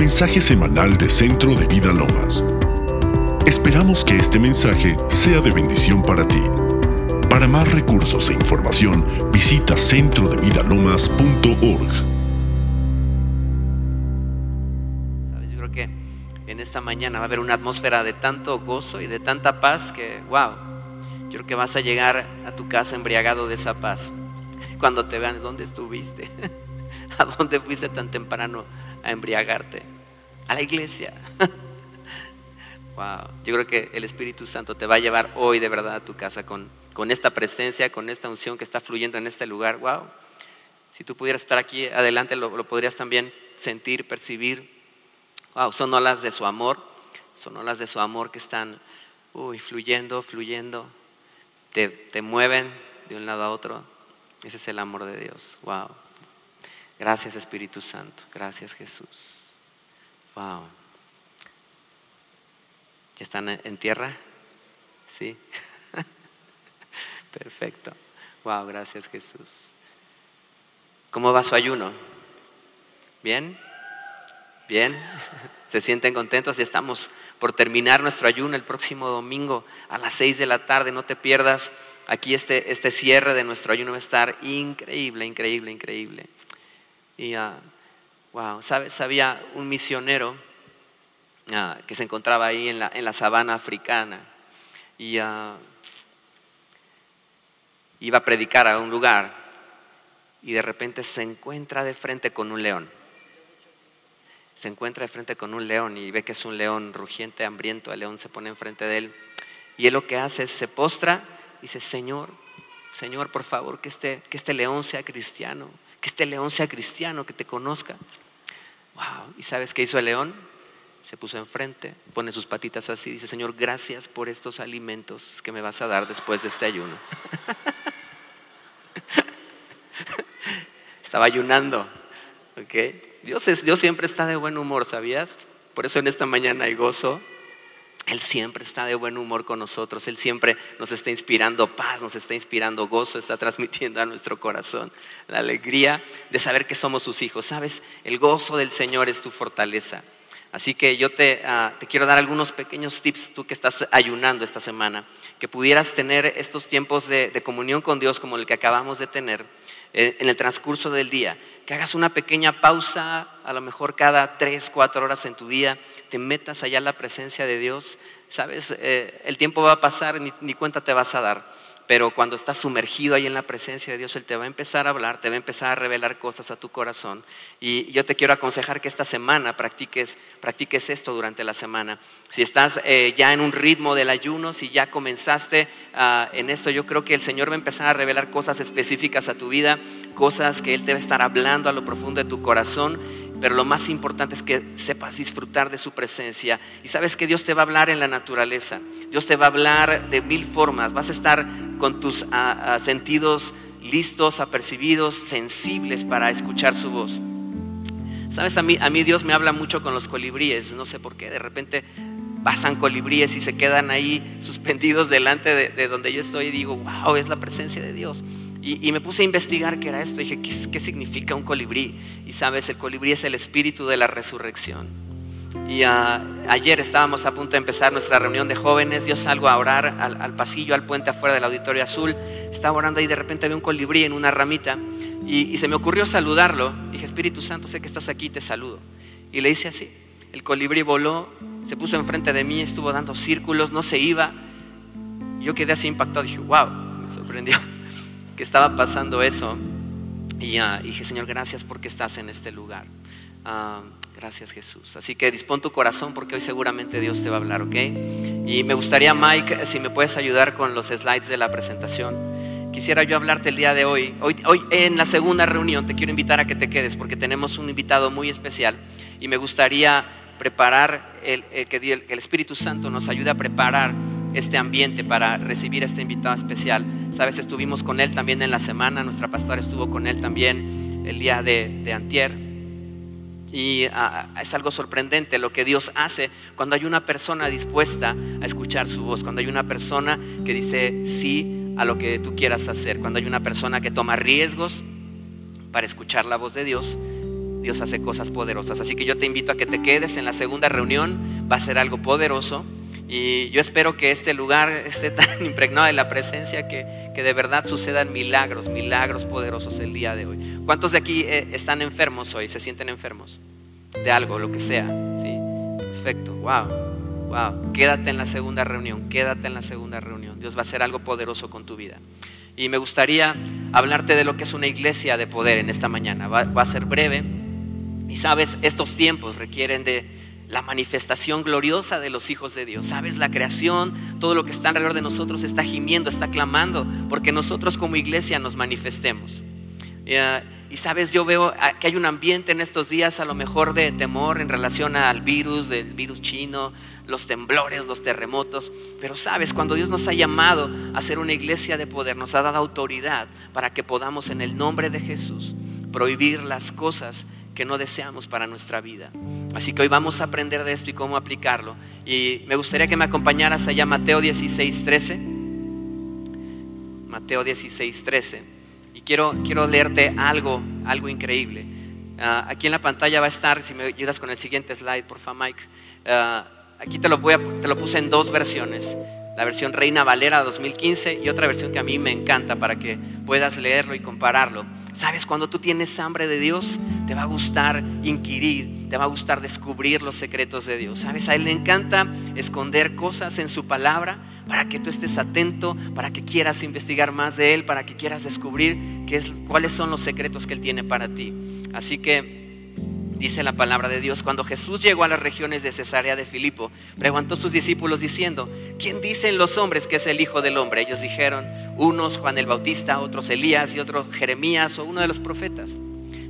mensaje semanal de Centro de Vida Lomas. Esperamos que este mensaje sea de bendición para ti. Para más recursos e información, visita centrodevidalomas.org. Sabes, yo creo que en esta mañana va a haber una atmósfera de tanto gozo y de tanta paz que, wow, yo creo que vas a llegar a tu casa embriagado de esa paz. Cuando te vean, ¿dónde estuviste? ¿A dónde fuiste tan temprano a embriagarte? A la iglesia. Wow. Yo creo que el Espíritu Santo te va a llevar hoy de verdad a tu casa con, con esta presencia, con esta unción que está fluyendo en este lugar. Wow. Si tú pudieras estar aquí adelante, lo, lo podrías también sentir, percibir. Wow, son olas de su amor, son olas de su amor que están uy, fluyendo, fluyendo, te, te mueven de un lado a otro. Ese es el amor de Dios. Wow. Gracias Espíritu Santo. Gracias Jesús. Wow. ¿Ya están en tierra? Sí. Perfecto. Wow, gracias Jesús. ¿Cómo va su ayuno? ¿Bien? ¿Bien? ¿Se sienten contentos? Ya estamos por terminar nuestro ayuno el próximo domingo a las seis de la tarde. No te pierdas. Aquí este, este cierre de nuestro ayuno va a estar increíble, increíble, increíble. Y, uh, wow, ¿sabes? Había un misionero uh, que se encontraba ahí en la, en la sabana africana y uh, iba a predicar a un lugar y de repente se encuentra de frente con un león. Se encuentra de frente con un león y ve que es un león rugiente, hambriento. El león se pone enfrente de él y él lo que hace es se postra y dice, Señor, Señor, por favor, que este, que este león sea cristiano, que este león sea cristiano, que te conozca. Wow, ¿y sabes qué hizo el león? Se puso enfrente, pone sus patitas así, dice, Señor, gracias por estos alimentos que me vas a dar después de este ayuno. Estaba ayunando, ¿ok? Dios, es, Dios siempre está de buen humor, ¿sabías? Por eso en esta mañana hay gozo. Él siempre está de buen humor con nosotros. Él siempre nos está inspirando paz, nos está inspirando gozo, está transmitiendo a nuestro corazón la alegría de saber que somos sus hijos. Sabes, el gozo del Señor es tu fortaleza. Así que yo te, te, quiero dar algunos pequeños tips, tú que estás ayunando esta semana, que pudieras tener estos tiempos de, comunión con Dios como el que acabamos de tener en el transcurso del día. Que hagas una pequeña pausa, a lo mejor cada tres, cuatro horas en tu día, te metas allá en la presencia de Dios. Sabes, eh, el tiempo va a pasar, ni, ni cuenta te vas a dar pero cuando estás sumergido ahí en la presencia de Dios, Él te va a empezar a hablar, te va a empezar a revelar cosas a tu corazón. Y yo te quiero aconsejar que esta semana practiques, practiques esto durante la semana. Si estás eh, ya en un ritmo del ayuno, si ya comenzaste uh, en esto, yo creo que el Señor va a empezar a revelar cosas específicas a tu vida, cosas que Él te va a estar hablando a lo profundo de tu corazón pero lo más importante es que sepas disfrutar de su presencia. Y sabes que Dios te va a hablar en la naturaleza. Dios te va a hablar de mil formas. Vas a estar con tus uh, uh, sentidos listos, apercibidos, sensibles para escuchar su voz. Sabes, a mí, a mí Dios me habla mucho con los colibríes. No sé por qué. De repente pasan colibríes y se quedan ahí suspendidos delante de, de donde yo estoy y digo, wow, es la presencia de Dios. Y, me puse a investigar qué era esto. dije, ¿qué, ¿qué, significa un colibrí? Y sabes, el colibrí es el espíritu de la resurrección. Y uh, ayer estábamos a punto de empezar nuestra reunión de jóvenes. Yo salgo a orar al, al, pasillo, al puente afuera del auditorio azul. Estaba orando ahí, de repente vi un colibrí en una ramita. Y, y se me ocurrió saludarlo. Dije, Espíritu Santo, sé que estás aquí, te saludo. Y le hice así. El colibrí voló, se puso enfrente de mí, estuvo dando círculos, no se iba. Yo quedé así impactado. Dije, wow, me sorprendió que estaba pasando eso. Y uh, dije, Señor, gracias porque estás en este lugar. Uh, gracias Jesús. Así que dispón tu corazón porque hoy seguramente Dios te va a hablar, ¿ok? Y me gustaría, Mike, si me puedes ayudar con los slides de la presentación. Quisiera yo hablarte el día de hoy. Hoy, hoy en la segunda reunión te quiero invitar a que te quedes porque tenemos un invitado muy especial y me gustaría preparar, el, el, que el Espíritu Santo nos ayude a preparar este ambiente para recibir a este invitado especial. Sabes, estuvimos con él también en la semana, nuestra pastora estuvo con él también el día de, de antier. Y uh, es algo sorprendente lo que Dios hace cuando hay una persona dispuesta a escuchar su voz, cuando hay una persona que dice sí a lo que tú quieras hacer, cuando hay una persona que toma riesgos para escuchar la voz de Dios. Dios hace cosas poderosas. Así que yo te invito a que te quedes en la segunda reunión, va a ser algo poderoso. Y yo espero que este lugar esté tan impregnado de la presencia que, de verdad sucedan milagros, milagros poderosos el día de hoy. ¿Cuántos de aquí eh, están enfermos hoy? ¿Se sienten enfermos? De algo, lo que sea. ¿sí? Perfecto. Wow. Wow. Quédate en la segunda reunión. Quédate en la segunda reunión. Dios va a hacer algo poderoso con tu vida. Y me gustaría hablarte de lo que es una iglesia de poder en esta mañana. Va, va a ser breve. Y sabes, estos tiempos requieren de la manifestación gloriosa de los hijos de Dios. Sabes, la creación, todo lo que está alrededor de nosotros está gimiendo, está clamando, porque nosotros como iglesia nos manifestemos. Eh, y sabes, yo veo que hay un ambiente en estos días a lo mejor de temor en relación al virus, del virus chino, los temblores, los terremotos. Pero sabes, cuando Dios nos ha llamado a ser una iglesia de poder, nos ha dado autoridad para que podamos en el nombre de Jesús prohibir las cosas que no deseamos para nuestra vida. Así que hoy vamos a aprender de esto y cómo aplicarlo. Y me gustaría que me acompañaras allá Mateo 16, 13. Mateo 16, 13. Y quiero, quiero leerte algo, algo increíble. Ah, aquí en la pantalla va a estar, si me ayudas con el siguiente slide, por favor, Mike. Ah, aquí te lo, voy te lo puse en dos versiones. La versión Reina Valera 2015 y otra versión que a mí me encanta para que puedas leerlo y compararlo. Sabes, cuando tú tienes hambre de Dios, te va a gustar inquirir, te va a gustar descubrir los secretos de Dios. Sabes, a Él le encanta esconder cosas en su palabra para que tú estés atento, para que quieras investigar más de Él, para que quieras descubrir qué es, cuáles son los secretos que Él tiene para ti. Así que dice la palabra de Dios, cuando Jesús llegó a las regiones de Cesarea de Filipo, preguntó a sus discípulos diciendo, ¿quién dicen los hombres que es el Hijo del Hombre? Ellos dijeron, unos Juan el Bautista, otros Elías y otros Jeremías o uno de los profetas.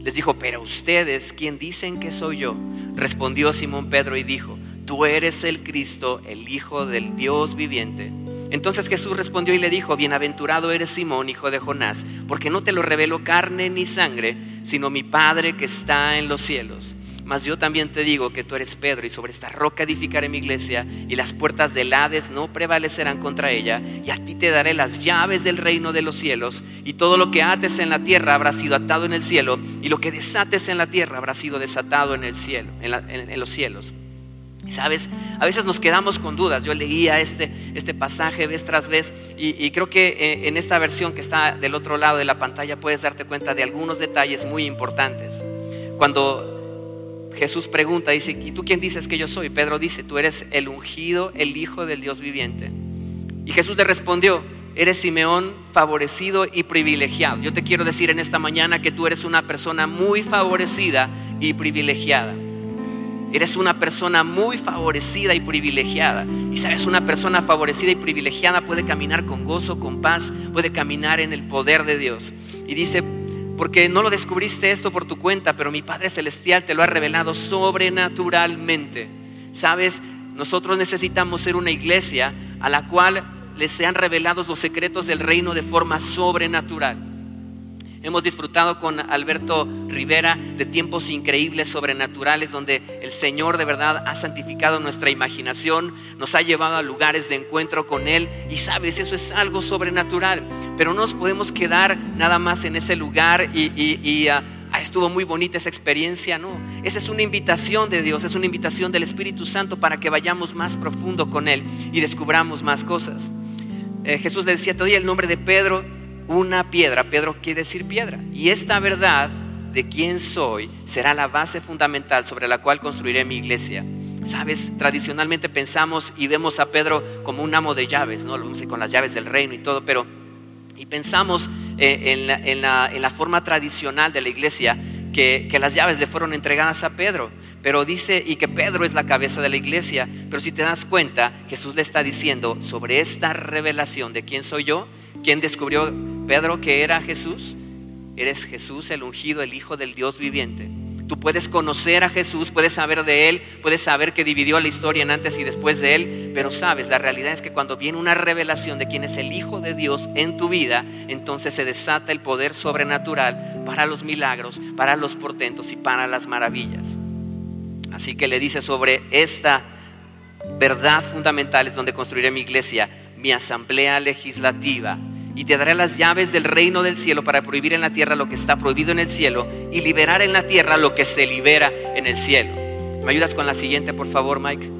Les dijo, pero ustedes, ¿quién dicen que soy yo? Respondió Simón Pedro y dijo, tú eres el Cristo, el Hijo del Dios viviente. Entonces Jesús respondió y le dijo, bienaventurado eres Simón, hijo de Jonás, porque no te lo reveló carne ni sangre, sino mi Padre que está en los cielos. Mas yo también te digo que tú eres Pedro y sobre esta roca edificaré mi iglesia y las puertas del Hades no prevalecerán contra ella y a ti te daré las llaves del reino de los cielos y todo lo que ates en la tierra habrá sido atado en el cielo y lo que desates en la tierra habrá sido desatado en el cielo, en los cielos. Sabes, a veces nos quedamos con dudas. Yo leía este, este pasaje vez tras vez y, creo que eh, en esta versión que está del otro lado de la pantalla puedes darte cuenta de algunos detalles muy importantes. Cuando Jesús pregunta, dice, ¿y tú quién dices que yo soy? Pedro dice, tú eres el ungido, el Hijo del Dios viviente. Y Jesús le respondió, eres Simeón favorecido y privilegiado. Yo te quiero decir en esta mañana que tú eres una persona muy favorecida y privilegiada. Eres una persona muy favorecida y privilegiada. Y sabes, una persona favorecida y privilegiada puede caminar con gozo, con paz, puede caminar en el poder de Dios. Y dice, porque no lo descubriste esto por tu cuenta, pero mi Padre Celestial te lo ha revelado sobrenaturalmente. Sabes, nosotros necesitamos ser una iglesia a la cual les sean revelados los secretos del reino de forma sobrenatural. Hemos disfrutado con Alberto Rivera de tiempos increíbles, sobrenaturales, donde el Señor de verdad ha santificado nuestra imaginación, nos ha llevado a lugares de encuentro con Él y sabes, eso es algo sobrenatural, pero no nos podemos quedar nada más en ese lugar y, ah, ah, estuvo muy bonita esa experiencia, no, esa es una invitación de Dios, es una invitación del Espíritu Santo para que vayamos más profundo con Él y descubramos más cosas. Eh, Jesús le decía, te doy el nombre de Pedro, una piedra. Pedro quiere decir piedra. Y esta verdad de quién soy será la base fundamental sobre la cual construiré mi iglesia. Sabes, tradicionalmente pensamos y vemos a Pedro como un amo de llaves, ¿no? Lo vemos con las llaves del reino y todo, pero y pensamos eh, en, la, forma tradicional de la iglesia que, que, las llaves le fueron entregadas a Pedro, pero dice y que Pedro es la cabeza de la iglesia, pero si te das cuenta, Jesús le está diciendo sobre esta revelación de quién soy yo, quién descubrió Pedro que era Jesús, eres Jesús el ungido, el Hijo del Dios viviente. Tú puedes conocer a Jesús, puedes saber de Él, puedes saber que dividió la historia en antes y después de Él, pero sabes, la realidad es que cuando viene una revelación de quién es el Hijo de Dios en tu vida, entonces se desata el poder sobrenatural para los milagros, para los portentos y para las maravillas. Así que le dice sobre esta verdad fundamental es donde construiré mi iglesia, mi asamblea legislativa y te daré las llaves del reino del cielo para prohibir en la tierra lo que está prohibido en el cielo y liberar en la tierra lo que se libera en el cielo. ¿Me ayudas con la siguiente, por favor, Mike?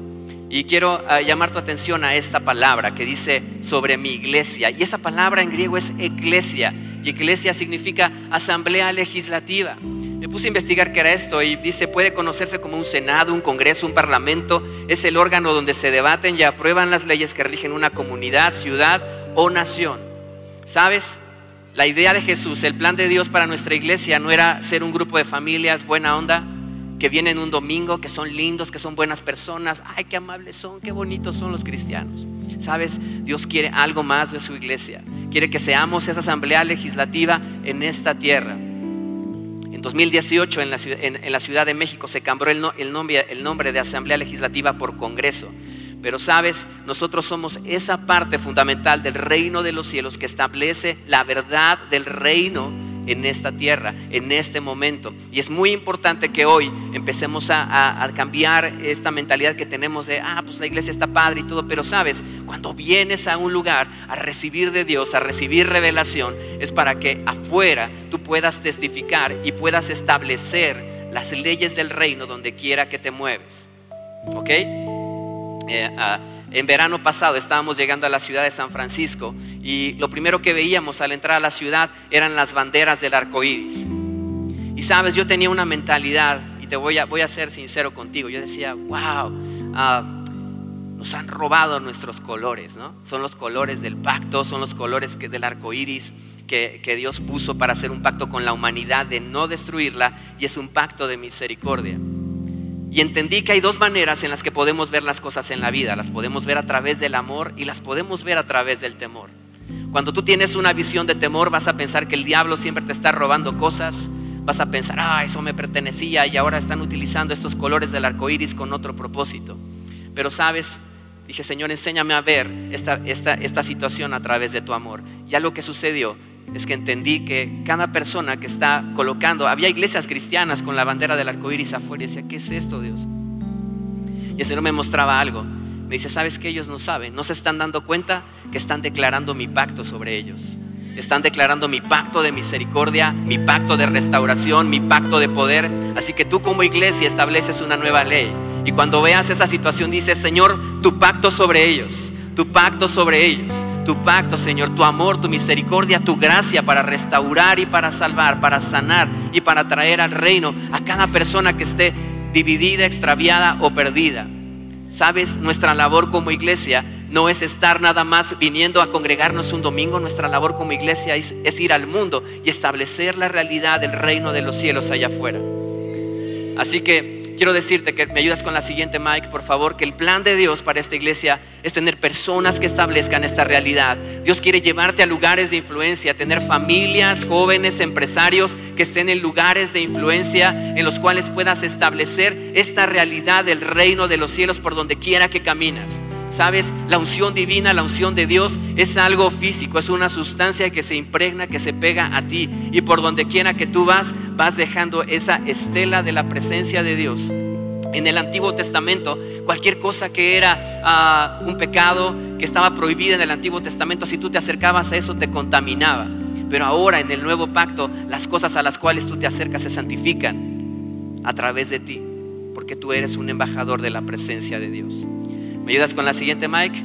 Y quiero ah, llamar tu atención a esta palabra que dice sobre mi iglesia. Y esa palabra en griego es eclesia. Y eclesia significa asamblea legislativa. Me puse a investigar qué era esto y dice, puede conocerse como un senado, un congreso, un parlamento. Es el órgano donde se debaten y aprueban las leyes que rigen una comunidad, ciudad o nación. ¿Sabes? La idea de Jesús, el plan de Dios para nuestra iglesia no era ser un grupo de familias buena onda que vienen un domingo, que son lindos, que son buenas personas. Ay, qué amables son, qué bonitos son los cristianos. ¿Sabes? Dios quiere algo más de su iglesia. Quiere que seamos esa asamblea legislativa en esta tierra. En 2018 en la, Ciudad de México se cambió el nombre de Asamblea Legislativa por Congreso. Pero sabes, nosotros somos esa parte fundamental del reino de los cielos que establece la verdad del reino en esta tierra, en este momento. Y es muy importante que hoy empecemos a, cambiar esta mentalidad que tenemos de, ah, pues la iglesia está padre y todo, pero sabes, cuando vienes a un lugar a recibir de Dios, a recibir revelación, es para que afuera tú puedas testificar y puedas establecer las leyes del reino donde quiera que te mueves. ¿Ok? Eh, en verano pasado estábamos llegando a la ciudad de San Francisco y lo primero que veíamos al entrar a la ciudad eran las banderas del arco iris. Y sabes, yo tenía una mentalidad, y te voy a, voy a ser sincero contigo, yo decía, wow, ah, nos han robado nuestros colores, ¿no? Son los colores del pacto, son los colores del arco iris que Dios puso para hacer un pacto con la humanidad de no destruirla y es un pacto de misericordia. Y entendí que hay dos maneras en las que podemos ver las cosas en la vida. Las podemos ver a través del amor y las podemos ver a través del temor. Cuando tú tienes una visión de temor vas a pensar que el diablo siempre te está robando cosas. Vas a pensar, ah, eso me pertenecía y ahora están utilizando estos colores del arco iris con otro propósito. Pero sabes, dije, Señor, enséñame a ver esta, esta, esta situación a través de tu amor. Ya lo que sucedió es que entendí que cada persona que está colocando, había iglesias cristianas con la bandera del arco iris afuera y decía, ¿qué es esto, Dios? Y el Señor me mostraba algo. Me dice, ¿sabes que ellos no saben? No se están dando cuenta que están declarando mi pacto sobre ellos. Están declarando mi pacto de misericordia, mi pacto de restauración, mi pacto de poder. Así que tú como iglesia estableces una nueva ley. Y cuando veas esa situación dices, Señor, tu pacto sobre ellos, tu pacto sobre ellos tu pacto, Señor, tu amor, tu misericordia, tu gracia para restaurar y para salvar, para sanar y para traer al reino a cada persona que esté dividida, extraviada o perdida. Sabes, nuestra labor como iglesia no es estar nada más viniendo a congregarnos un domingo, nuestra labor como iglesia es, es ir al mundo y establecer la realidad del reino de los cielos allá afuera. Así que quiero decirte que me ayudas con la siguiente, Mike, por favor, que el plan de Dios para esta iglesia es tener personas que establezcan esta realidad. Dios quiere llevarte a lugares de influencia, tener familias, jóvenes, empresarios que estén en lugares de influencia en los cuales puedas establecer esta realidad del reino de los cielos por donde quiera que caminas. Sabes, la unción divina, la unción de Dios es algo físico, es una sustancia que se impregna, que se pega a ti. Y por donde quiera que tú vas, vas dejando esa estela de la presencia de Dios. En el Antiguo Testamento, cualquier cosa que era ah, un pecado, que estaba prohibida en el Antiguo Testamento, si tú te acercabas a eso, te contaminaba. Pero ahora en el nuevo pacto, las cosas a las cuales tú te acercas se santifican a través de ti, porque tú eres un embajador de la presencia de Dios. ¿Me ayudas con la siguiente, Mike?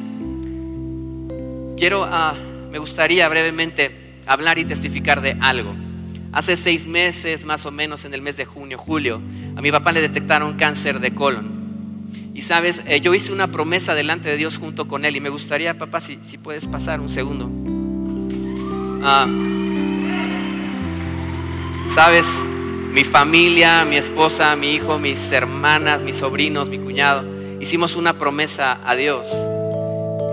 Quiero, ah, me gustaría brevemente hablar y testificar de algo. Hace seis meses, más o menos, en el mes de junio, julio, a mi papá le detectaron cáncer de colon. Y sabes, eh, yo hice una promesa delante de Dios junto con él y me gustaría, papá, si, si puedes pasar un segundo. Ah, sabes, mi familia, mi esposa, mi hijo, mis hermanas, mis sobrinos, mi cuñado, hicimos una promesa a Dios.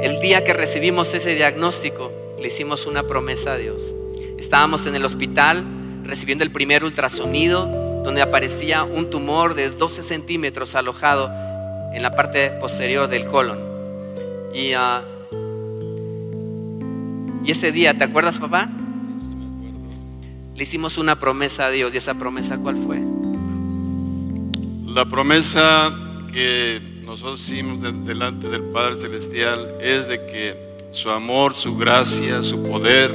El día que recibimos ese diagnóstico, le hicimos una promesa a Dios. Estábamos en el hospital recibiendo el primer ultrasonido, donde aparecía un tumor de 12 centímetros alojado en la parte posterior del colon. Y, ah, y ese día, ¿te acuerdas, papá? Le hicimos una promesa a Dios. ¿Y esa promesa cuál fue? La promesa que nosotros hicimos delante del Padre Celestial es de que su amor, su gracia, su poder.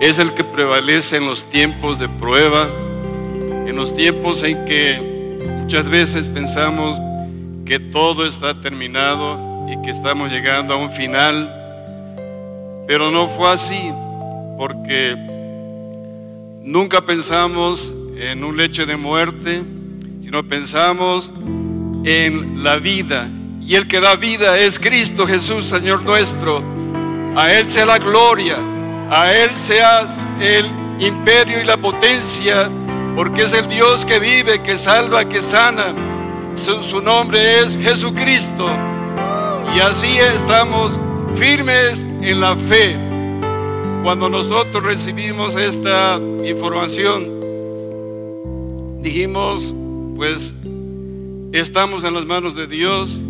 Es el que prevalece en los tiempos de prueba, en los tiempos en que muchas veces pensamos que todo está terminado y que estamos llegando a un final, pero no fue así, porque nunca pensamos en un lecho de muerte, sino pensamos en la vida. Y el que da vida es Cristo Jesús, Señor nuestro. A Él sea la gloria, a Él sea el imperio y la potencia, porque es el Dios que vive, que salva, que sana. Su, su nombre es Jesucristo. Y así estamos firmes en la fe. Cuando nosotros recibimos esta información, dijimos, pues estamos en las manos de Dios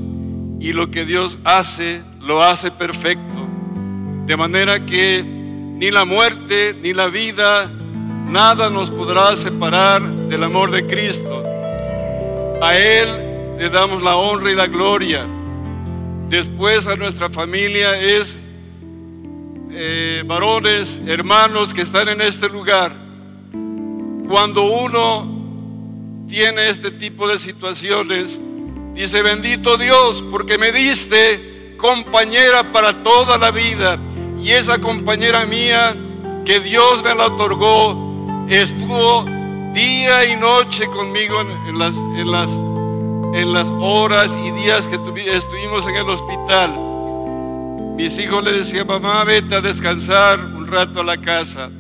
y lo que Dios hace, lo hace perfecto. De manera que ni la muerte, ni la vida, nada nos podrá separar del amor de Cristo. A Él le damos la honra y la gloria. Después a nuestra familia es eh, varones, hermanos que están en este lugar. Cuando uno tiene este tipo de situaciones, dice, bendito Dios, porque me diste compañera para toda la vida. Y esa compañera mía, que Dios me la otorgó, estuvo día y noche conmigo en, las, en, las, en las horas y días que estuvimos en el hospital. Mis hijos le decían, mamá, vete a descansar un rato a la casa.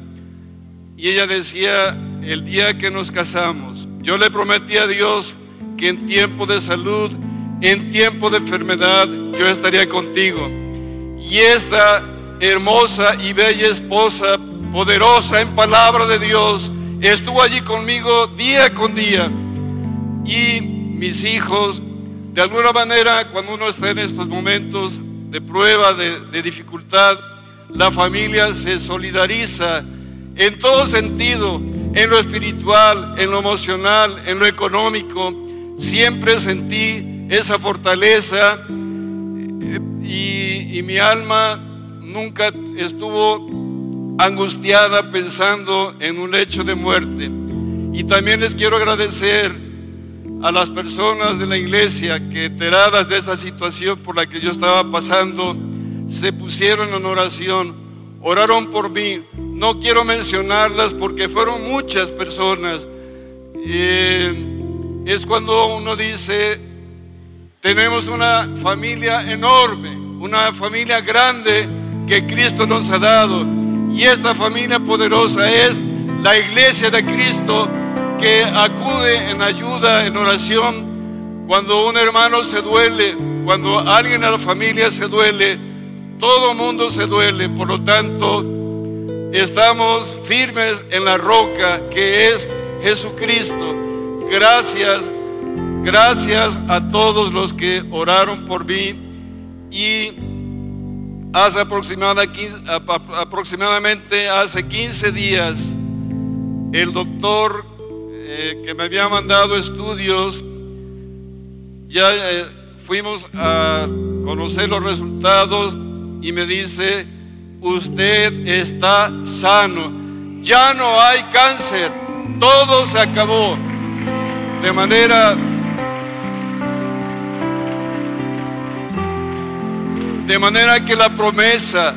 Y ella decía, el día que nos casamos, yo le prometí a Dios que en tiempo de salud, en tiempo de enfermedad, yo estaría contigo. Y esta hermosa y bella esposa, poderosa en palabra de Dios, estuvo allí conmigo día con día. Y mis hijos, de alguna manera, cuando uno está en estos momentos de prueba, de, dificultad, la familia se solidariza en todo sentido en lo espiritual, en lo emocional, en lo económico. Siempre sentí esa fortaleza y, y mi alma nunca estuvo angustiada pensando en un hecho de muerte. Y también les quiero agradecer a las personas de la iglesia que enteradas de esa situación por la que yo estaba pasando, se pusieron en oración, oraron por mí, no quiero mencionarlas porque fueron muchas personas. es cuando uno dice, tenemos una familia enorme, una familia grande que Cristo nos ha dado. Y esta familia poderosa es la iglesia de Cristo que acude en ayuda, en oración, cuando un hermano se duele, cuando alguien en la familia se duele, todo mundo se duele. Por lo tanto, Estamos firmes en la roca que es Jesucristo. Gracias, gracias a todos los que oraron por mí. Y hace aproximadamente hace 15 días, el doctor eh, que me había mandado estudios, ya eh, fuimos a conocer los resultados y me dice, usted está sano. Ya no hay cáncer, todo se acabó. De manera de manera que la promesa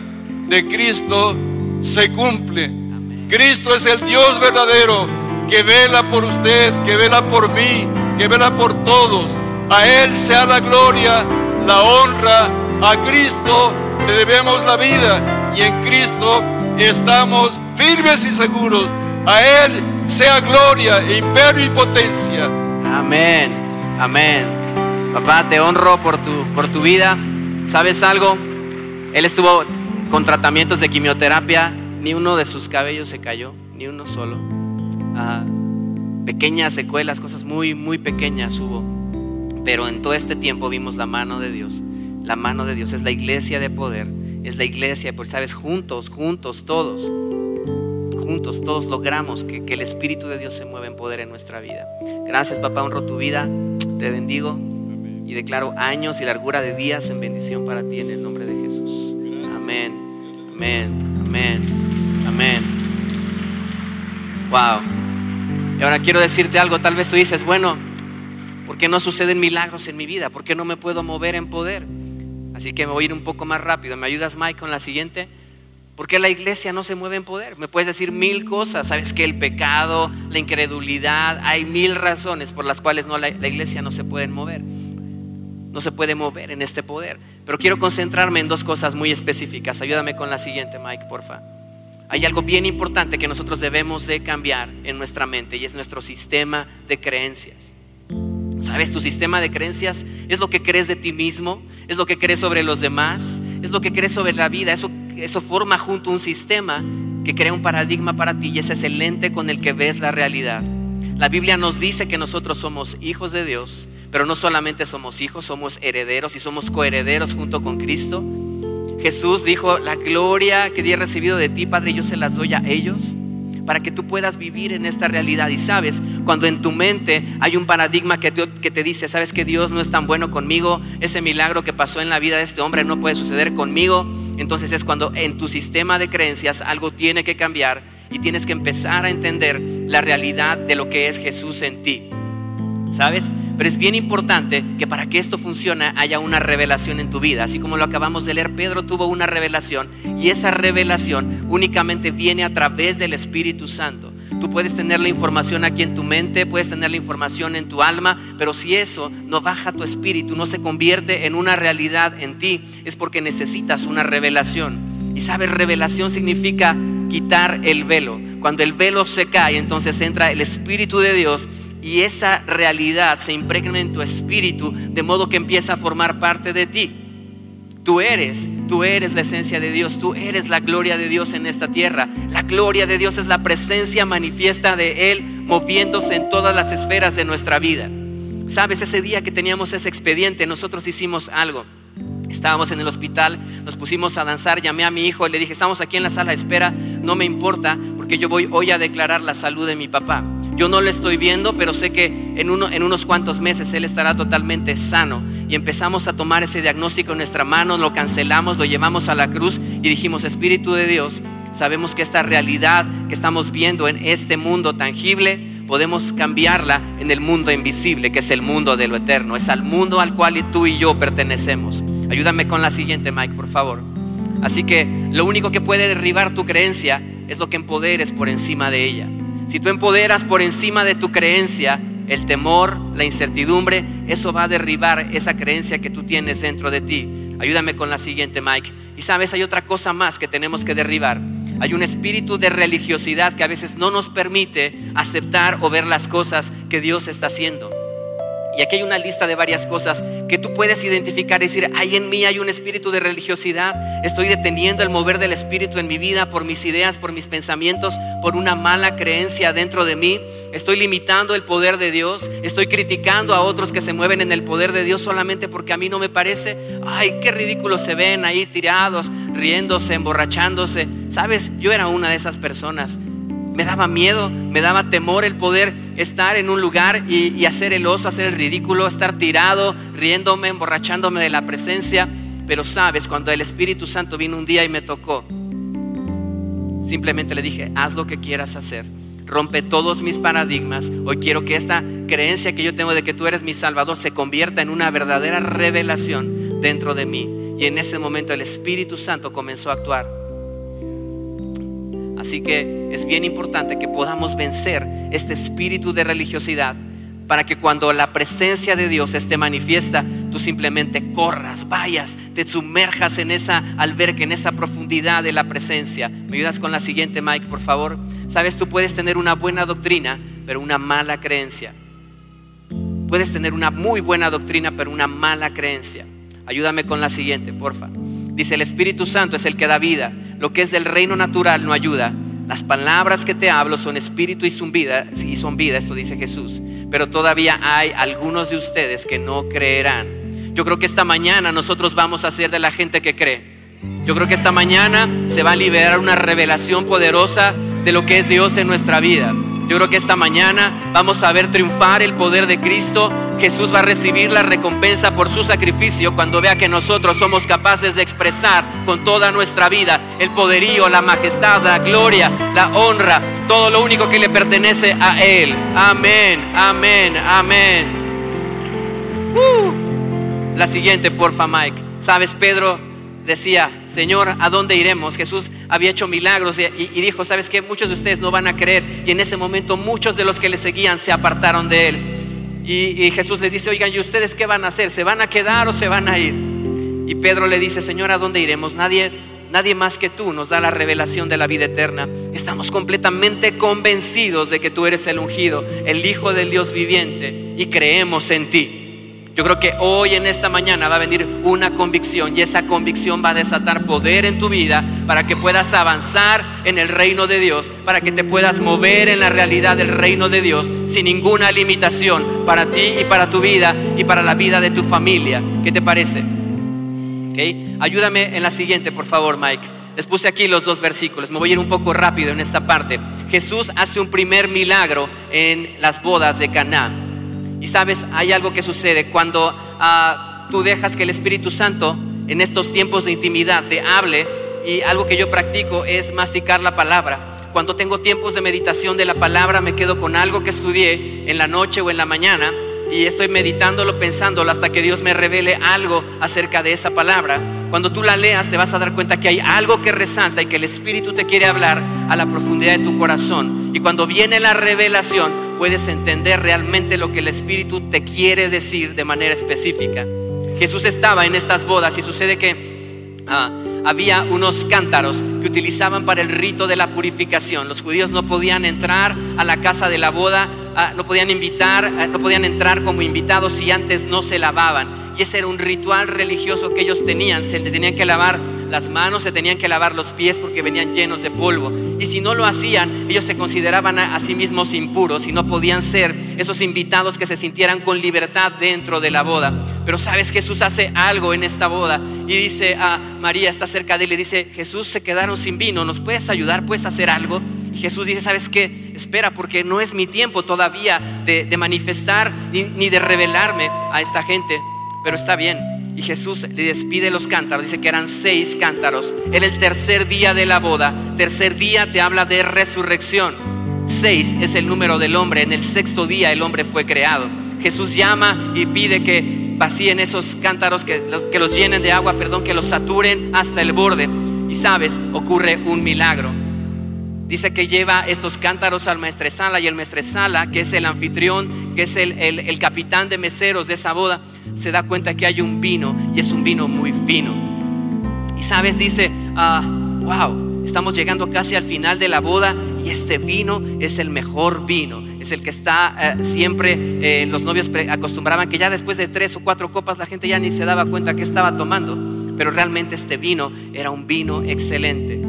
de Cristo se cumple. Cristo es el Dios verdadero que vela por usted, que vela por mí, que vela por todos. A Él sea la gloria, la honra, a Cristo le debemos la vida y en Cristo estamos firmes y seguros. A Él sea gloria, imperio y potencia. Amén, amén. Papá, te honro por tu, por tu vida. ¿Sabes algo? Él estuvo con tratamientos de quimioterapia, ni uno de sus cabellos se cayó, ni uno solo. Ah, pequeñas secuelas, cosas muy, muy pequeñas hubo. Pero en todo este tiempo vimos la mano de Dios. La mano de Dios es la iglesia de poder es la iglesia, pues sabes, juntos, juntos, todos, juntos, todos logramos que, el Espíritu de Dios se mueva en poder en nuestra vida. Gracias, papá, honro tu vida, te bendigo y declaro años y largura de días en bendición para ti en el nombre de Jesús. Amén. Amén. Amén. Amén. Wow. Y ahora quiero decirte algo. Tal vez tú dices, bueno, ¿por qué no suceden milagros en mi vida? ¿Por qué no me puedo mover en poder? Así que me voy a ir un poco más rápido. ¿Me ayudas, Mike, con la siguiente? ¿Por qué la iglesia no se mueve en poder? Me puedes decir mil cosas. Sabes que el pecado, la incredulidad, hay mil razones por las cuales no, la, iglesia no se puede mover. No se puede mover en este poder. Pero quiero concentrarme en dos cosas muy específicas. Ayúdame con la siguiente, Mike, porfa. Hay algo bien importante que nosotros debemos de cambiar en nuestra mente y es nuestro sistema de creencias. ¿Sabes? Tu sistema de creencias es lo que crees de ti mismo, es lo que crees sobre los demás, es lo que crees sobre la vida. Eso, eso forma junto un sistema que crea un paradigma para ti y es el lente con el que ves la realidad. La Biblia nos dice que nosotros somos hijos de Dios, pero no solamente somos hijos, somos herederos y somos coherederos junto con Cristo. Jesús dijo, la gloria que he recibido de ti, Padre, yo se las doy a ellos para que tú puedas vivir en esta realidad. Y sabes, cuando en tu mente hay un paradigma que te, que te dice, sabes que Dios no es tan bueno conmigo, ese milagro que pasó en la vida de este hombre no puede suceder conmigo, entonces es cuando en tu sistema de creencias algo tiene que cambiar y tienes que empezar a entender la realidad de lo que es Jesús en ti. ¿Sabes? Pero es bien importante que para que esto funcione haya una revelación en tu vida. Así como lo acabamos de leer, Pedro tuvo una revelación y esa revelación únicamente viene a través del Espíritu Santo. Tú puedes tener la información aquí en tu mente, puedes tener la información en tu alma, pero si eso no baja tu espíritu, no se convierte en una realidad en ti, es porque necesitas una revelación. Y sabes, revelación significa quitar el velo. Cuando el velo se cae, entonces entra el Espíritu de Dios y esa realidad se impregna en tu espíritu de modo que empieza a formar parte de ti. Tú eres, tú eres la esencia de Dios, tú eres la gloria de Dios en esta tierra. La gloria de Dios es la presencia manifiesta de Él moviéndose en todas las esferas de nuestra vida. Sabes, ese día que teníamos ese expediente, nosotros hicimos algo. Estábamos en el hospital, nos pusimos a danzar, llamé a mi hijo, y le dije, estamos aquí en la sala de espera, no me importa, porque yo voy hoy a declarar la salud de mi papá. Yo no lo estoy viendo, pero sé que en, uno, en unos cuantos meses Él estará totalmente sano. Y empezamos a tomar ese diagnóstico en nuestra mano, lo cancelamos, lo llevamos a la cruz y dijimos, Espíritu de Dios, sabemos que esta realidad que estamos viendo en este mundo tangible, podemos cambiarla en el mundo invisible, que es el mundo de lo eterno. Es al mundo al cual tú y yo pertenecemos. Ayúdame con la siguiente, Mike, por favor. Así que lo único que puede derribar tu creencia es lo que empoderes por encima de ella. Si tú empoderas por encima de tu creencia el temor, la incertidumbre, eso va a derribar esa creencia que tú tienes dentro de ti. Ayúdame con la siguiente, Mike. Y sabes, hay otra cosa más que tenemos que derribar. Hay un espíritu de religiosidad que a veces no nos permite aceptar o ver las cosas que Dios está haciendo. Y aquí hay una lista de varias cosas que tú puedes identificar y decir, hay en mí hay un espíritu de religiosidad, estoy deteniendo el mover del espíritu en mi vida por mis ideas, por mis pensamientos, por una mala creencia dentro de mí, estoy limitando el poder de Dios, estoy criticando a otros que se mueven en el poder de Dios solamente porque a mí no me parece, ay, qué ridículos se ven ahí tirados, riéndose, emborrachándose. Sabes, yo era una de esas personas. Me daba miedo, me daba temor el poder estar en un lugar y, hacer el oso, hacer el ridículo, estar tirado, riéndome, emborrachándome de la presencia. Pero sabes, cuando el Espíritu Santo vino un día y me tocó, simplemente le dije, haz lo que quieras hacer. Rompe todos mis paradigmas. Hoy quiero que esta creencia que yo tengo de que tú eres mi Salvador se convierta en una verdadera revelación dentro de mí. Y en ese momento el Espíritu Santo comenzó a actuar. Así que es bien importante que podamos vencer este espíritu de religiosidad para que cuando la presencia de Dios esté manifiesta, tú simplemente corras, vayas, te sumerjas en esa alberca, en esa profundidad de la presencia. ¿Me ayudas con la siguiente, Mike, por favor? Sabes, tú puedes tener una buena doctrina, pero una mala creencia. Puedes tener una muy buena doctrina, pero una mala creencia. Ayúdame con la siguiente, porfa. Dice, el Espíritu Santo es el que da vida. Lo que es del reino natural no ayuda. Las palabras que te hablo son espíritu y son vida, y son vida, esto dice Jesús. Pero todavía hay algunos de ustedes que no creerán. Yo creo que esta mañana nosotros vamos a ser de la gente que cree. Yo creo que esta mañana se va a liberar una revelación poderosa de lo que es Dios en nuestra vida. Yo creo que esta mañana vamos a ver triunfar el poder de Cristo Jesús va a recibir la recompensa por su sacrificio cuando vea que nosotros somos capaces de expresar con toda nuestra vida el poderío, la majestad, la gloria, la honra, todo lo único que le pertenece a Él. Amén, amén, amén. Uh. La siguiente, porfa, Mike. Sabes, Pedro decía, Señor, ¿a dónde iremos? Jesús había hecho milagros y, dijo, ¿sabes qué? Muchos de ustedes no van a creer. Y en ese momento muchos de los que le seguían se apartaron de él. Y, Jesús les dice, oigan, ¿y ustedes qué van a hacer? ¿Se van a quedar o se van a ir? Y Pedro le dice, Señor, ¿a dónde iremos? Nadie, nadie más que tú nos da la revelación de la vida eterna. Estamos completamente convencidos de que tú eres el ungido, el Hijo del Dios viviente, y creemos en ti. Yo creo que hoy en esta mañana va a venir una convicción y esa convicción va a desatar poder en tu vida para que puedas avanzar en el reino de Dios, para que te puedas mover en la realidad del reino de Dios sin ninguna limitación para ti y para tu vida y para la vida de tu familia. ¿Qué te parece? ¿Okay? Ayúdame en la siguiente, por favor, Mike. Les puse aquí los dos versículos. Me voy a ir un poco rápido en esta parte. Jesús hace un primer milagro en las bodas de Canaán. Y sabes, hay algo que sucede cuando ah, tú dejas que el Espíritu Santo en estos tiempos de intimidad te hable y algo que yo practico es masticar la palabra. Cuando tengo tiempos de meditación de la palabra me quedo con algo que estudié en la noche o en la mañana y estoy meditándolo, pensándolo hasta que Dios me revele algo acerca de esa palabra. Cuando tú la leas te vas a dar cuenta que hay algo que resalta y que el Espíritu te quiere hablar a la profundidad de tu corazón. Y cuando viene la revelación, puedes entender realmente lo que el Espíritu te quiere decir de manera específica. Jesús estaba en estas bodas y sucede que ah, había unos cántaros que utilizaban para el rito de la purificación. Los judíos no podían entrar a la casa de la boda, ah, no podían invitar, ah, no podían entrar como invitados si antes no se lavaban y ese era un ritual religioso que ellos tenían. Se le tenían que lavar las manos, se tenían que lavar los pies porque venían llenos de polvo. Y si no lo hacían, ellos se consideraban a, sí mismos impuros y no podían ser esos invitados que se sintieran con libertad dentro de la boda. Pero sabes, Jesús hace algo en esta boda y dice a María, está cerca de él, y dice, Jesús se quedaron sin vino, ¿nos puedes ayudar? ¿Puedes hacer algo? Y Jesús dice, ¿sabes qué? Espera, porque no es mi tiempo todavía de, manifestar ni de revelarme a esta gente pero está bien. Y Jesús le despide los cántaros, dice que eran seis cántaros. Era el tercer día de la boda. Tercer día te habla de resurrección. Seis es el número del hombre. En el sexto día el hombre fue creado. Jesús llama y pide que vacíen esos cántaros, que los, que los llenen de agua, perdón, que los saturen hasta el borde. Y sabes, ocurre un milagro. Dice que lleva estos cántaros al maestresala y el maestresala, que es el anfitrión, que es el, capitán de meseros de esa boda, se da cuenta que hay un vino y es un vino muy fino. Y sabes, dice, ah, wow, estamos llegando casi al final de la boda y este vino es el mejor vino, es el que está eh, siempre, eh, los novios acostumbraban que ya después de tres o cuatro copas la gente ya ni se daba cuenta que estaba tomando, pero realmente este vino era un vino excelente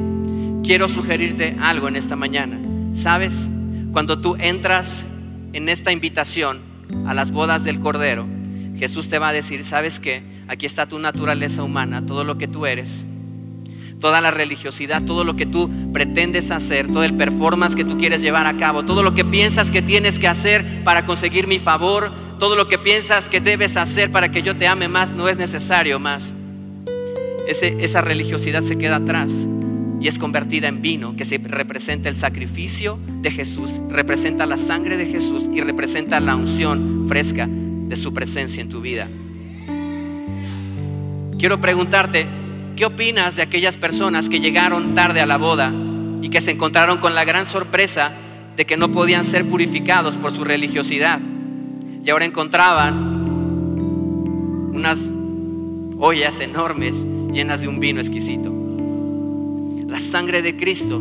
quiero sugerirte algo en esta mañana. ¿Sabes? Cuando tú entras en esta invitación a las bodas del Cordero, Jesús te va a decir, ¿sabes qué? Aquí está tu naturaleza humana, todo lo que tú eres, toda la religiosidad, todo lo que tú pretendes hacer, todo el performance que tú quieres llevar a cabo, todo lo que piensas que tienes que hacer para conseguir mi favor, todo lo que piensas que debes hacer para que yo te ame más, no es necesario más. esa religiosidad se queda atrás y es convertida en vino, que se representa el sacrificio de Jesús, representa la sangre de Jesús y representa la unción fresca de su presencia en tu vida. Quiero preguntarte, ¿qué opinas de aquellas personas que llegaron tarde a la boda y que se encontraron con la gran sorpresa de que no podían ser purificados por su religiosidad? Y ahora encontraban unas ollas enormes llenas de un vino exquisito. La sangre de Cristo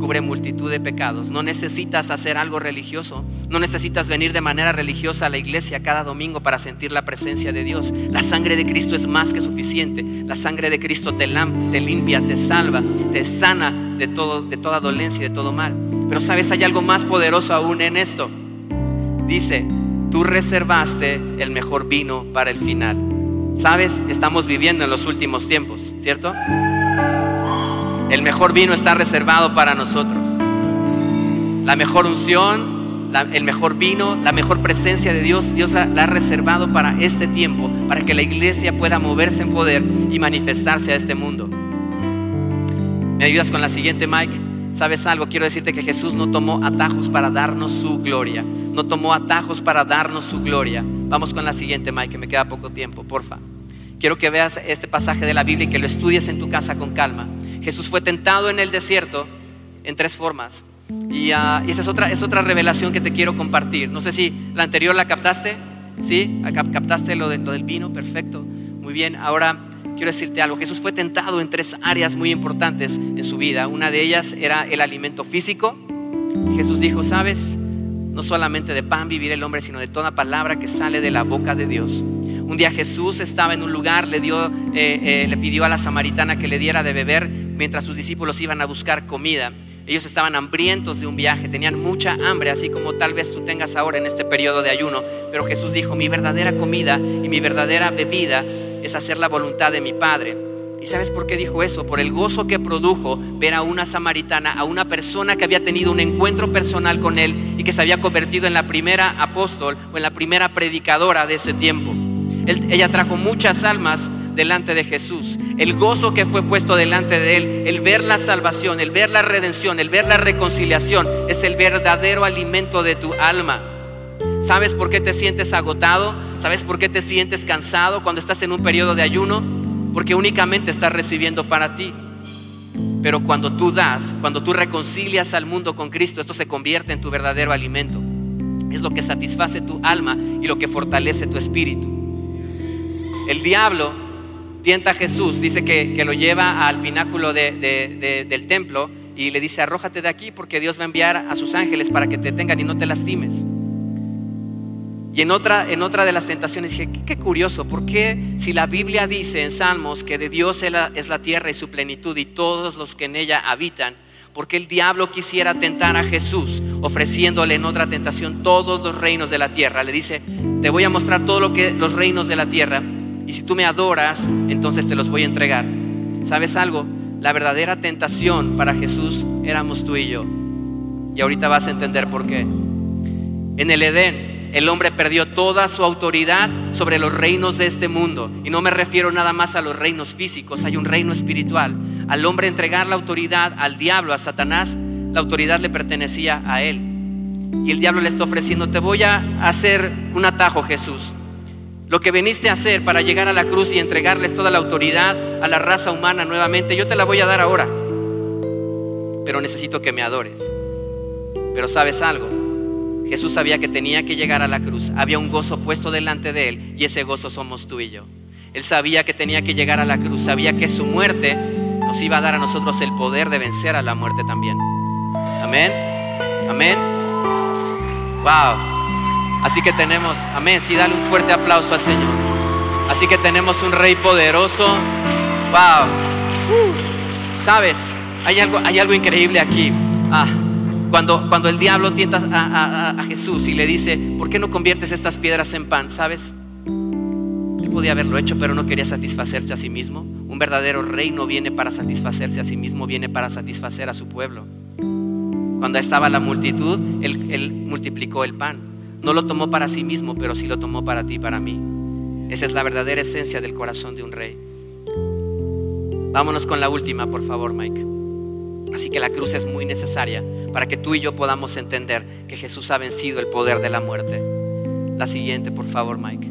cubre multitud de pecados. No necesitas hacer algo religioso. No necesitas venir de manera religiosa a la iglesia cada domingo para sentir la presencia de Dios. La sangre de Cristo es más que suficiente. La sangre de Cristo te, te limpia, te salva, te sana de, todo, de toda dolencia y de todo mal. Pero sabes, hay algo más poderoso aún en esto. Dice, tú reservaste el mejor vino para el final. Sabes, estamos viviendo en los últimos tiempos, ¿cierto? El mejor vino está reservado para nosotros. La mejor unción, el mejor vino, la mejor presencia de Dios, Dios la, la, ha reservado para este tiempo, para que la iglesia pueda moverse en poder y manifestarse a este mundo. ¿Me ayudas con la siguiente, Mike? ¿Sabes algo? Quiero decirte que Jesús no tomó atajos para darnos su gloria. No tomó atajos para darnos su gloria. Vamos con la siguiente, Mike, que me queda poco tiempo, porfa. Quiero que veas este pasaje de la Biblia y que lo estudies en tu casa con calma. Jesús fue tentado en el desierto en tres formas. Y, uh, esa es otra, es otra revelación que te quiero compartir. No sé si la anterior la captaste. ¿Sí? ¿Captaste lo, de, lo del vino? Perfecto. Muy bien. Ahora quiero decirte algo. Jesús fue tentado en tres áreas muy importantes en su vida. Una de ellas era el alimento físico. Jesús dijo, sabes, no solamente de pan vivir el hombre, sino de toda palabra que sale de la boca de Dios. Un día Jesús estaba en un lugar, le, dio, eh, eh, le pidió a la samaritana que le diera de beber mientras sus discípulos iban a buscar comida. Ellos estaban hambrientos de un viaje, tenían mucha hambre, así como tal vez tú tengas ahora en este periodo de ayuno. Pero Jesús dijo, mi verdadera comida y mi verdadera bebida es hacer la voluntad de mi Padre. ¿Y sabes por qué dijo eso? Por el gozo que produjo ver a una samaritana, a una persona que había tenido un encuentro personal con él y que se había convertido en la primera apóstol o en la primera predicadora de ese tiempo ella trajo muchas almas delante de Jesús. El gozo que fue puesto delante de él, el ver la salvación, el ver la redención, el ver la reconciliación, es el verdadero alimento de tu alma. ¿Sabes por qué te sientes agotado? ¿Sabes por qué te sientes cansado cuando estás en un periodo de ayuno? Porque únicamente estás recibiendo para ti. Pero cuando tú das, cuando tú reconcilias al mundo con Cristo, esto se convierte en tu verdadero alimento. Es lo que satisface tu alma y lo que fortalece tu espíritu. El diablo tienta a Jesús, dice que, lo lleva al pináculo del templo y le dice, arrójate de aquí porque Dios va a enviar a sus ángeles para que te tengan y no te lastimes. Y en otra, en otra de las tentaciones dije, qué, curioso, ¿por qué si la Biblia dice en Salmos que de Dios es la, es la tierra y su plenitud y todos los que en ella habitan? porque el diablo quisiera tentar a Jesús, ofreciéndole en otra tentación todos los reinos de la tierra. Le dice, te voy a mostrar todo lo que los reinos de la tierra y si tú me adoras, entonces te los voy a entregar. ¿Sabes algo? La verdadera tentación para Jesús éramos tú y yo. Y ahorita vas a entender por qué. En el Edén, el hombre perdió toda su autoridad sobre los reinos de este mundo. Y no me refiero nada más a los reinos físicos, hay un reino espiritual. Al hombre entregar la autoridad al diablo, a Satanás, la autoridad le pertenecía a él. Y el diablo le está ofreciendo, te voy a hacer un atajo, Jesús. Lo que viniste a hacer para llegar a la cruz y entregarles toda la autoridad a la raza humana nuevamente, yo te la voy a dar ahora. Pero necesito que me adores. Pero sabes algo, Jesús sabía que tenía que llegar a la cruz. Había un gozo puesto delante de él y ese gozo somos tú y yo. Él sabía que tenía que llegar a la cruz, sabía que su muerte nos iba a dar a nosotros el poder de vencer a la muerte también. Amén. Amén. Wow. Así que tenemos, amén, sí, dale un fuerte aplauso al Señor. Así que tenemos un rey poderoso. Wow. Sabes, hay algo, hay algo increíble aquí. Ah, cuando, cuando el diablo tienta a, Jesús y le dice, ¿por qué no conviertes estas piedras en pan? ¿Sabes? Él podía haberlo hecho, pero no quería satisfacerse a sí mismo. Un verdadero rey no viene para satisfacerse a sí mismo, viene para satisfacer a su pueblo. Cuando estaba la multitud, él multiplicó el pan. No lo tomó para sí mismo, pero sí lo tomó para ti y para mí. Esa es la verdadera esencia del corazón de un rey. Vámonos con la última, por favor, Mike. Así que la cruz es muy necesaria para que tú y yo podamos entender que Jesús ha vencido el poder de la muerte. La siguiente, por favor, Mike.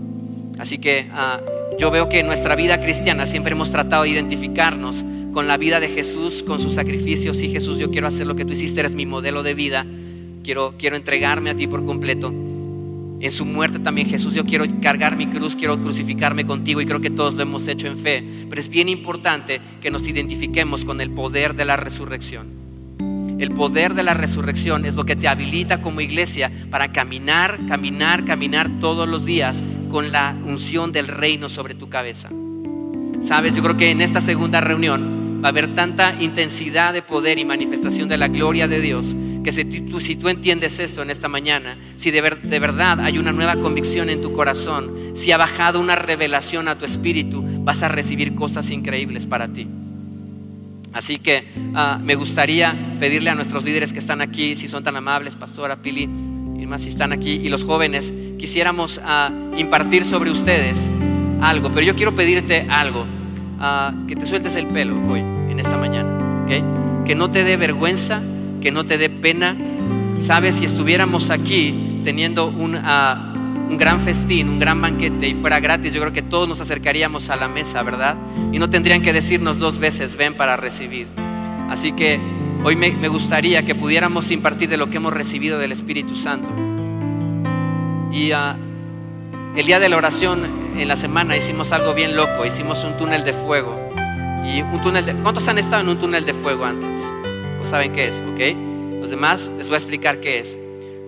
Así que ah, yo veo que en nuestra vida cristiana siempre hemos tratado de identificarnos con la vida de Jesús, con sus sacrificios. Sí, Jesús, yo quiero hacer lo que tú hiciste, eres mi modelo de vida. Quiero, quiero entregarme a ti por completo en su muerte también Jesús, yo quiero cargar mi cruz, quiero crucificarme contigo y creo que todos lo hemos hecho en fe. Pero es bien importante que nos identifiquemos con el poder de la resurrección. El poder de la resurrección es lo que te habilita como iglesia para caminar, caminar, caminar todos los días con la unción del reino sobre tu cabeza. Sabes, yo creo que en esta segunda reunión va a haber tanta intensidad de poder y manifestación de la gloria de Dios que si tú, si tú entiendes esto en esta mañana, si de, de, verdad hay una nueva convicción en tu corazón, si ha bajado una revelación a tu espíritu, vas a recibir cosas increíbles para ti. Así que ah, me gustaría pedirle a nuestros líderes que están aquí, si son tan amables, Pastora Pili, y más si están aquí, y los jóvenes, quisiéramos ah, impartir sobre ustedes algo, pero yo quiero pedirte algo, ah, que te sueltes el pelo hoy, en esta mañana. Que no te dé vergüenza, que no te dé pena. Sabes, si estuviéramos aquí teniendo un, ah, un gran festín, un gran banquete y fuera gratis, yo creo que todos nos acercaríamos a la mesa, ¿verdad? Y no tendrían que decirnos dos veces, ven para recibir. Así que hoy me, gustaría que pudiéramos impartir de lo que hemos recibido del Espíritu Santo. Y ah, el día de la oración en la semana hicimos algo bien loco, hicimos un túnel de fuego. Y un túnel de, ¿Cuántos han estado en un túnel de fuego antes? ¿No saben qué es? ¿Ok? Los demás les voy a explicar qué es.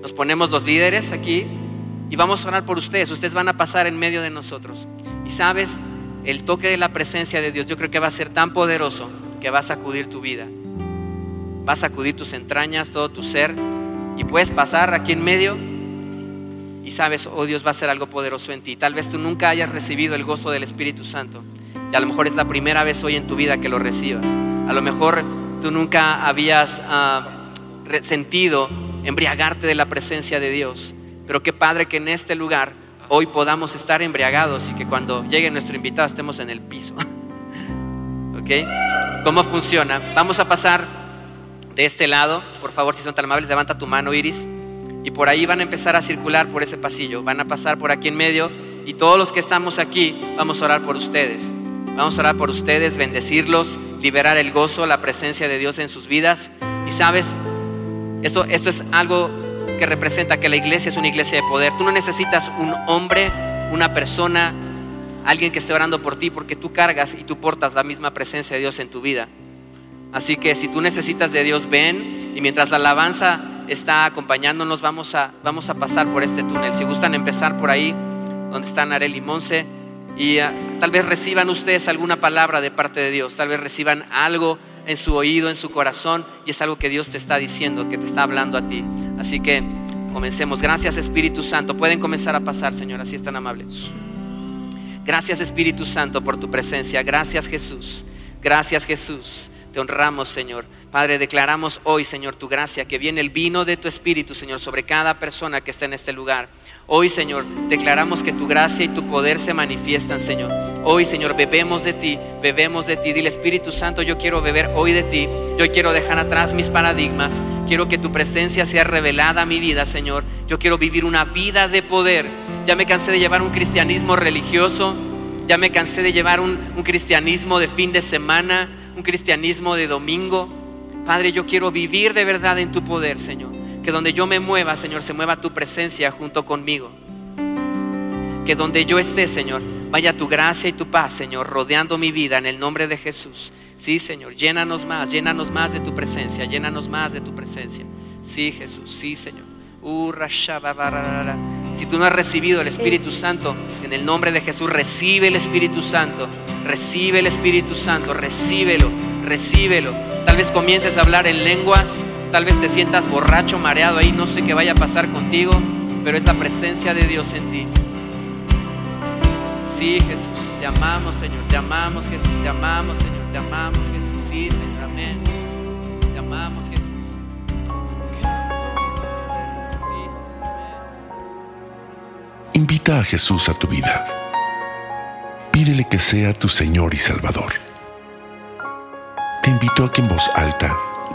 Nos ponemos los líderes aquí y vamos a orar por ustedes. Ustedes van a pasar en medio de nosotros. Y sabes, el toque de la presencia de Dios yo creo que va a ser tan poderoso que va a sacudir tu vida. Va a sacudir tus entrañas, todo tu ser. Y puedes pasar aquí en medio y sabes, oh Dios va a hacer algo poderoso en ti. Tal vez tú nunca hayas recibido el gozo del Espíritu Santo. Y a lo mejor es la primera vez hoy en tu vida que lo recibas. A lo mejor tú nunca habías ah, sentido embriagarte de la presencia de Dios. Pero qué padre que en este lugar hoy podamos estar embriagados y que cuando llegue nuestro invitado estemos en el piso. ¿Ok? ¿Cómo funciona? Vamos a pasar de este lado. Por favor, si son tan amables, levanta tu mano, Iris. Y por ahí van a empezar a circular por ese pasillo. Van a pasar por aquí en medio. Y todos los que estamos aquí vamos a orar por ustedes. Vamos a orar por ustedes, bendecirlos, liberar el gozo, la presencia de Dios en sus vidas. Y sabes, esto, esto es algo que representa que la iglesia es una iglesia de poder. Tú no necesitas un hombre, una persona, alguien que esté orando por ti, porque tú cargas y tú portas la misma presencia de Dios en tu vida. Así que si tú necesitas de Dios, ven y mientras la alabanza está acompañándonos, vamos a, vamos a pasar por este túnel. Si gustan empezar por ahí, donde están Arel y Monse, y ah, tal vez reciban ustedes alguna palabra de parte de Dios, tal vez reciban algo en su oído, en su corazón, y es algo que Dios te está diciendo, que te está hablando a ti. Así que comencemos. Gracias Espíritu Santo. Pueden comenzar a pasar, Señor, así es tan amable. Gracias Espíritu Santo por tu presencia. Gracias Jesús. Gracias Jesús. Te honramos, Señor. Padre, declaramos hoy, Señor, tu gracia, que viene el vino de tu Espíritu, Señor, sobre cada persona que está en este lugar. Hoy, Señor, declaramos que tu gracia y tu poder se manifiestan, Señor. Hoy, Señor, bebemos de ti, bebemos de ti. Dile, Espíritu Santo, yo quiero beber hoy de ti. Yo quiero dejar atrás mis paradigmas. Quiero que tu presencia sea revelada a mi vida, Señor. Yo quiero vivir una vida de poder. Ya me cansé de llevar un cristianismo religioso. Ya me cansé de llevar un, un cristianismo de fin de semana un cristianismo de domingo. Padre, yo quiero vivir de verdad en tu poder, Señor. Que donde yo me mueva, Señor, se mueva tu presencia junto conmigo. Que donde yo esté, Señor, vaya tu gracia y tu paz, Señor, rodeando mi vida en el nombre de Jesús. Sí, Señor, llénanos más, llénanos más de tu presencia, llénanos más de tu presencia. Sí, Jesús, sí, Señor. Si tú no has recibido el Espíritu Santo, en el nombre de Jesús, recibe el Espíritu Santo. Recibe el Espíritu Santo, recíbelo, recíbelo. Tal vez comiences a hablar en lenguas, tal vez te sientas borracho, mareado ahí, no sé qué vaya a pasar contigo, pero es la presencia de Dios en ti. Sí, Jesús, te amamos, Señor, te amamos, Jesús, te amamos, Señor, te amamos, Jesús. Sí, Señor, amén. Te amamos, Jesús. Invita a Jesús a tu vida. Pídele que sea tu Señor y Salvador. Te invito a que en voz alta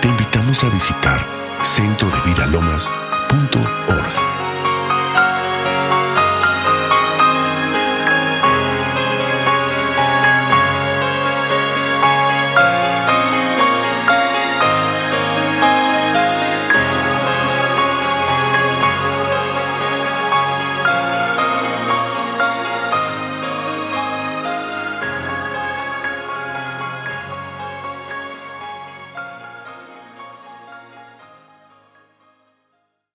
te invitamos a visitar centrodevidalomas.org.